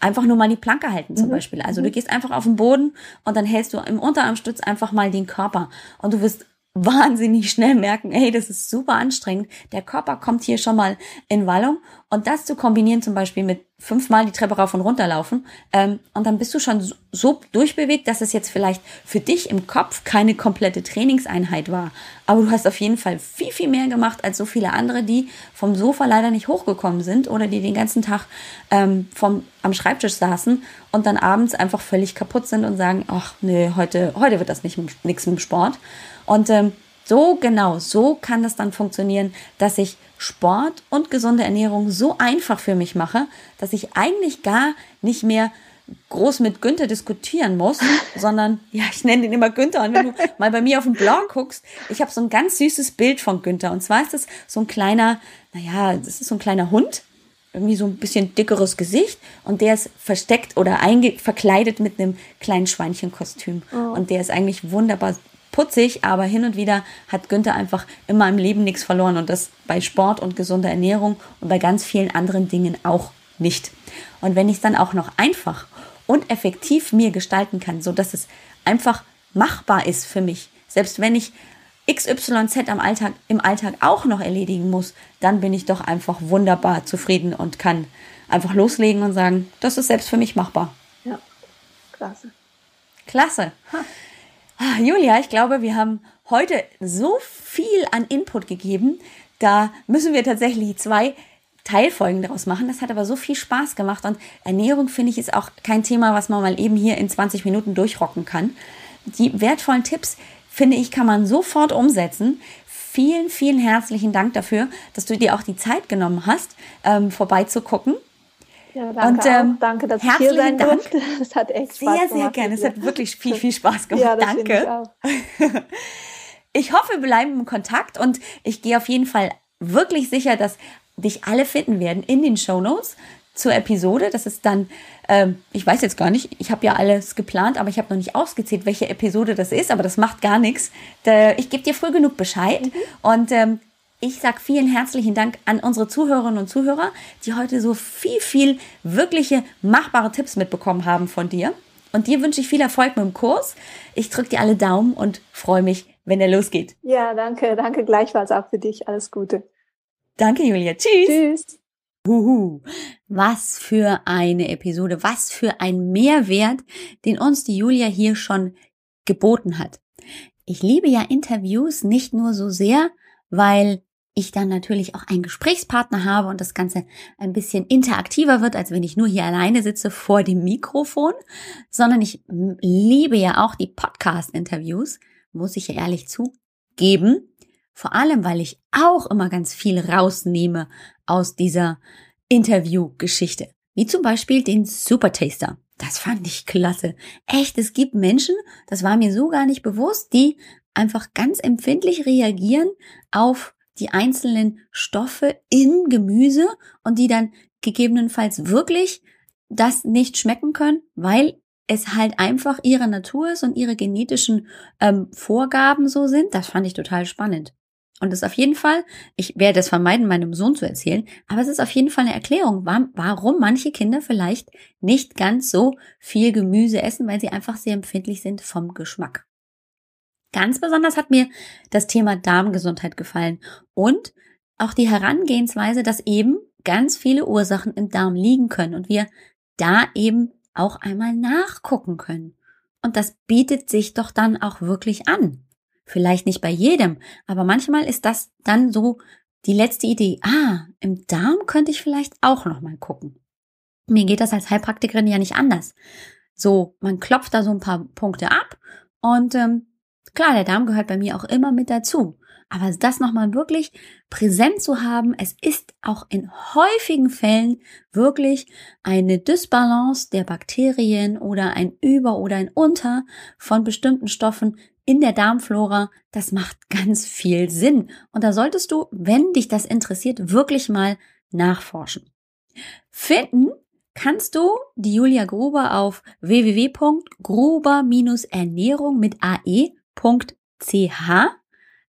einfach nur mal die Planke halten zum mhm. Beispiel. Also du mhm. gehst einfach auf den Boden und dann hältst du im Unterarmstütz einfach mal den Körper und du wirst wahnsinnig schnell merken, hey, das ist super anstrengend. Der Körper kommt hier schon mal in Wallung und das zu kombinieren zum Beispiel mit fünfmal die Treppe rauf und runter laufen ähm, und dann bist du schon so, durchbewegt, dass es jetzt vielleicht für dich im Kopf keine komplette Trainingseinheit war, aber du hast auf jeden Fall viel, viel mehr gemacht als so viele andere, die vom Sofa leider nicht hochgekommen sind oder die den ganzen Tag ähm, vom, am Schreibtisch saßen und dann abends einfach völlig kaputt sind und sagen, ach nee, heute, heute wird das nicht nichts mit dem Sport. Und ähm, so genau, so kann das dann funktionieren, dass ich Sport und gesunde Ernährung so einfach für mich mache, dass ich eigentlich gar nicht mehr groß mit Günther diskutieren muss, sondern ja, ich nenne ihn immer Günther. Und wenn du mal bei mir auf dem Blog guckst, ich habe so ein ganz süßes Bild von Günther. Und zwar ist das so ein kleiner, naja, das ist so ein kleiner Hund, irgendwie so ein bisschen dickeres Gesicht und der ist versteckt oder verkleidet mit einem kleinen Schweinchenkostüm. Oh. Und der ist eigentlich wunderbar putzig, aber hin und wieder hat Günther einfach immer im Leben nichts verloren und das bei Sport und gesunder Ernährung und bei ganz vielen anderen Dingen auch nicht. Und wenn ich es dann auch noch einfach und effektiv mir gestalten kann, so dass es einfach machbar ist für mich, selbst wenn ich XYZ am Alltag, im Alltag auch noch erledigen muss, dann bin ich doch einfach wunderbar zufrieden und kann einfach loslegen und sagen, das ist selbst für mich machbar. Ja, klasse. Klasse. Ah, Julia, ich glaube, wir haben heute so viel an Input gegeben. Da müssen wir tatsächlich zwei Teilfolgen daraus machen. Das hat aber so viel Spaß gemacht und Ernährung finde ich ist auch kein Thema, was man mal eben hier in 20 Minuten durchrocken kann. Die wertvollen Tipps, finde ich, kann man sofort umsetzen. Vielen, vielen herzlichen Dank dafür, dass du dir auch die Zeit genommen hast, ähm, vorbeizugucken. Ja, danke, und, ähm, danke, dass ich hier sein Dank. durfte. Es hat echt Spaß sehr, gemacht. Sehr, sehr gerne. Es hat wirklich viel, viel Spaß gemacht. Ja, danke. Ich, ich hoffe, wir bleiben im Kontakt und ich gehe auf jeden Fall wirklich sicher, dass dich alle finden werden in den Show Notes zur Episode. Das ist dann, ähm, ich weiß jetzt gar nicht, ich habe ja alles geplant, aber ich habe noch nicht ausgezählt, welche Episode das ist, aber das macht gar nichts. Ich gebe dir früh genug Bescheid. Mhm. Und ähm, ich sage vielen herzlichen Dank an unsere Zuhörerinnen und Zuhörer, die heute so viel, viel wirkliche machbare Tipps mitbekommen haben von dir. Und dir wünsche ich viel Erfolg mit dem Kurs. Ich drücke dir alle Daumen und freue mich, wenn er losgeht. Ja, danke. Danke gleichfalls auch für dich. Alles Gute. Danke, Julia. Tschüss. Tschüss. Huhu. Was für eine Episode, was für ein Mehrwert, den uns die Julia hier schon geboten hat. Ich liebe ja Interviews nicht nur so sehr, weil ich dann natürlich auch einen Gesprächspartner habe und das Ganze ein bisschen interaktiver wird, als wenn ich nur hier alleine sitze vor dem Mikrofon, sondern ich liebe ja auch die Podcast-Interviews, muss ich ja ehrlich zugeben, vor allem, weil ich auch immer ganz viel rausnehme aus dieser Interviewgeschichte. Wie zum Beispiel den Super Taster. Das fand ich klasse. Echt, es gibt Menschen, das war mir so gar nicht bewusst, die einfach ganz empfindlich reagieren auf die einzelnen Stoffe im Gemüse und die dann gegebenenfalls wirklich das nicht schmecken können, weil es halt einfach ihre Natur ist und ihre genetischen ähm, Vorgaben so sind. Das fand ich total spannend. Und das ist auf jeden Fall, ich werde es vermeiden, meinem Sohn zu erzählen, aber es ist auf jeden Fall eine Erklärung, warum manche Kinder vielleicht nicht ganz so viel Gemüse essen, weil sie einfach sehr empfindlich sind vom Geschmack. Ganz besonders hat mir das Thema Darmgesundheit gefallen und auch die Herangehensweise, dass eben ganz viele Ursachen im Darm liegen können und wir da eben auch einmal nachgucken können. Und das bietet sich doch dann auch wirklich an. Vielleicht nicht bei jedem, aber manchmal ist das dann so die letzte Idee. Ah, im Darm könnte ich vielleicht auch noch mal gucken. Mir geht das als Heilpraktikerin ja nicht anders. So, man klopft da so ein paar Punkte ab und ähm, klar, der Darm gehört bei mir auch immer mit dazu. Aber das nochmal wirklich präsent zu haben, es ist auch in häufigen Fällen wirklich eine Dysbalance der Bakterien oder ein Über- oder ein Unter von bestimmten Stoffen, in der Darmflora, das macht ganz viel Sinn. Und da solltest du, wenn dich das interessiert, wirklich mal nachforschen. Finden kannst du die Julia Gruber auf www.gruber-ernährung mit ae.ch.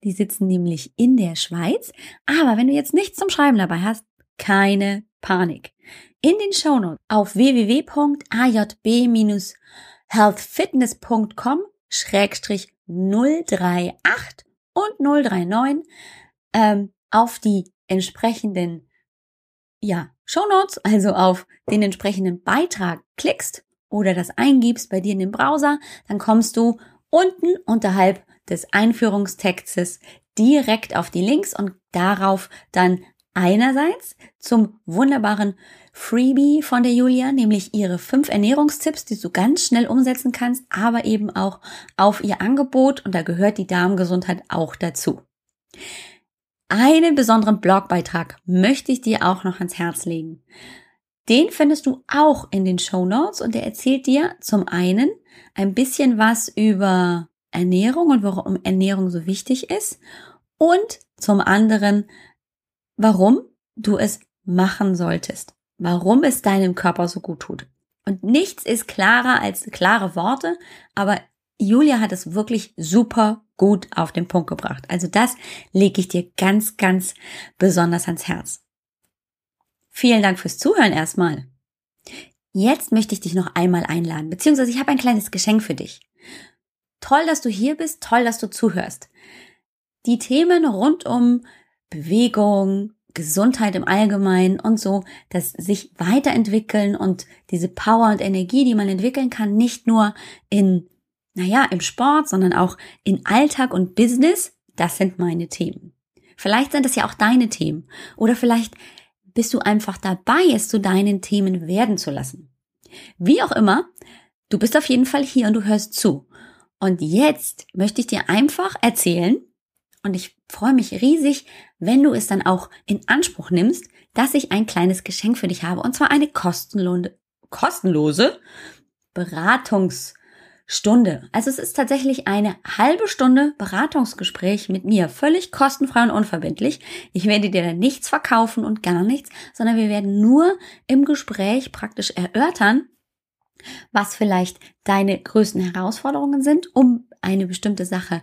Die sitzen nämlich in der Schweiz. Aber wenn du jetzt nichts zum Schreiben dabei hast, keine Panik. In den Shownotes auf www.ajb-healthfitness.com Schrägstrich 038 und 039 ähm, auf die entsprechenden ja, Shownotes, also auf den entsprechenden Beitrag klickst oder das eingibst bei dir in den Browser, dann kommst du unten unterhalb des Einführungstextes direkt auf die Links und darauf dann einerseits zum wunderbaren Freebie von der Julia, nämlich ihre fünf Ernährungstipps, die du ganz schnell umsetzen kannst, aber eben auch auf ihr Angebot und da gehört die Darmgesundheit auch dazu. Einen besonderen Blogbeitrag möchte ich dir auch noch ans Herz legen. Den findest du auch in den Show Notes und der erzählt dir zum einen ein bisschen was über Ernährung und warum Ernährung so wichtig ist und zum anderen, warum du es machen solltest warum es deinem Körper so gut tut. Und nichts ist klarer als klare Worte, aber Julia hat es wirklich super gut auf den Punkt gebracht. Also das lege ich dir ganz, ganz besonders ans Herz. Vielen Dank fürs Zuhören erstmal. Jetzt möchte ich dich noch einmal einladen, beziehungsweise ich habe ein kleines Geschenk für dich. Toll, dass du hier bist, toll, dass du zuhörst. Die Themen rund um Bewegung, Gesundheit im Allgemeinen und so, dass sich weiterentwickeln und diese Power und Energie, die man entwickeln kann, nicht nur in, naja, im Sport, sondern auch in Alltag und Business, das sind meine Themen. Vielleicht sind es ja auch deine Themen oder vielleicht bist du einfach dabei, es zu deinen Themen werden zu lassen. Wie auch immer, du bist auf jeden Fall hier und du hörst zu. Und jetzt möchte ich dir einfach erzählen, und ich freue mich riesig, wenn du es dann auch in Anspruch nimmst, dass ich ein kleines Geschenk für dich habe. Und zwar eine kostenlose, kostenlose Beratungsstunde. Also es ist tatsächlich eine halbe Stunde Beratungsgespräch mit mir. Völlig kostenfrei und unverbindlich. Ich werde dir da nichts verkaufen und gar nichts, sondern wir werden nur im Gespräch praktisch erörtern, was vielleicht deine größten Herausforderungen sind, um eine bestimmte Sache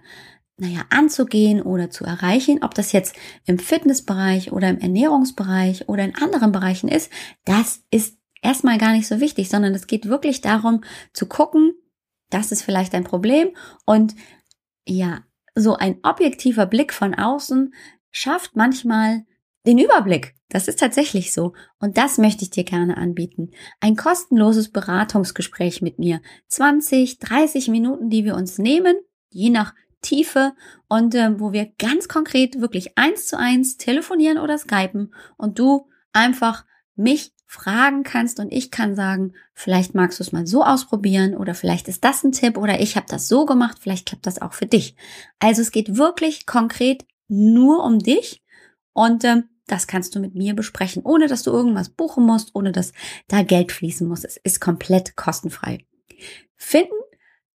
naja, anzugehen oder zu erreichen, ob das jetzt im Fitnessbereich oder im Ernährungsbereich oder in anderen Bereichen ist, das ist erstmal gar nicht so wichtig, sondern es geht wirklich darum zu gucken, das ist vielleicht ein Problem und ja, so ein objektiver Blick von außen schafft manchmal den Überblick. Das ist tatsächlich so. Und das möchte ich dir gerne anbieten. Ein kostenloses Beratungsgespräch mit mir. 20, 30 Minuten, die wir uns nehmen, je nach Tiefe und äh, wo wir ganz konkret wirklich eins zu eins telefonieren oder skypen und du einfach mich fragen kannst und ich kann sagen, vielleicht magst du es mal so ausprobieren oder vielleicht ist das ein Tipp oder ich habe das so gemacht, vielleicht klappt das auch für dich. Also es geht wirklich konkret nur um dich und äh, das kannst du mit mir besprechen, ohne dass du irgendwas buchen musst, ohne dass da Geld fließen muss. Es ist komplett kostenfrei. Finden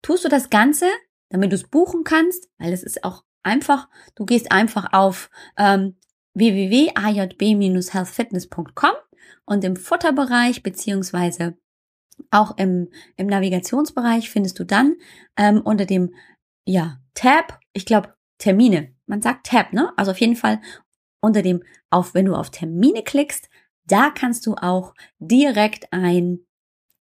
tust du das Ganze damit du es buchen kannst, weil es ist auch einfach, du gehst einfach auf ähm, www.ajb-healthfitness.com und im Futterbereich beziehungsweise auch im, im Navigationsbereich findest du dann ähm, unter dem ja, Tab, ich glaube Termine, man sagt Tab, ne? Also auf jeden Fall unter dem, auf, wenn du auf Termine klickst, da kannst du auch direkt ein,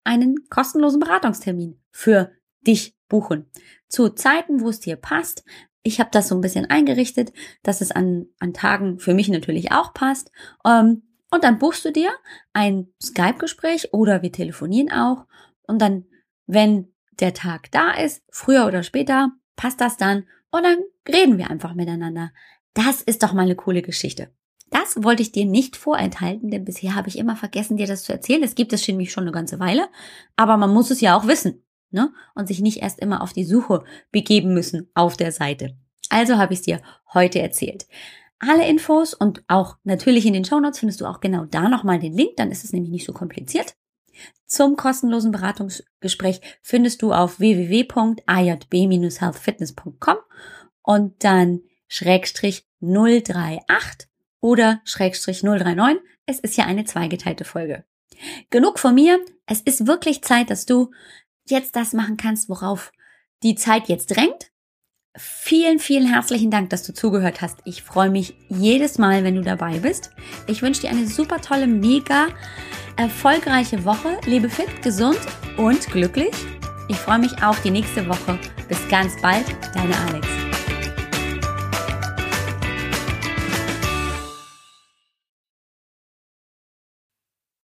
einen kostenlosen Beratungstermin für dich buchen zu Zeiten, wo es dir passt. Ich habe das so ein bisschen eingerichtet, dass es an, an Tagen für mich natürlich auch passt. Ähm, und dann buchst du dir ein Skype-Gespräch oder wir telefonieren auch. Und dann, wenn der Tag da ist, früher oder später, passt das dann und dann reden wir einfach miteinander. Das ist doch mal eine coole Geschichte. Das wollte ich dir nicht vorenthalten, denn bisher habe ich immer vergessen, dir das zu erzählen. Es gibt es schon eine ganze Weile, aber man muss es ja auch wissen ne? Und sich nicht erst immer auf die Suche begeben müssen auf der Seite. Also habe ich es dir heute erzählt. Alle Infos und auch natürlich in den Shownotes findest du auch genau da nochmal den Link, dann ist es nämlich nicht so kompliziert. Zum kostenlosen Beratungsgespräch findest du auf www.ajb-healthfitness.com und dann Schrägstrich 038 oder Schrägstrich 039. Es ist ja eine zweigeteilte Folge. Genug von mir. Es ist wirklich Zeit, dass du jetzt das machen kannst, worauf die Zeit jetzt drängt. Vielen, vielen herzlichen Dank, dass du zugehört hast. Ich freue mich jedes Mal, wenn du dabei bist. Ich wünsche dir eine super tolle, mega erfolgreiche Woche. Lebe fit, gesund und glücklich. Ich freue mich auf die nächste Woche. Bis ganz bald, deine Alex.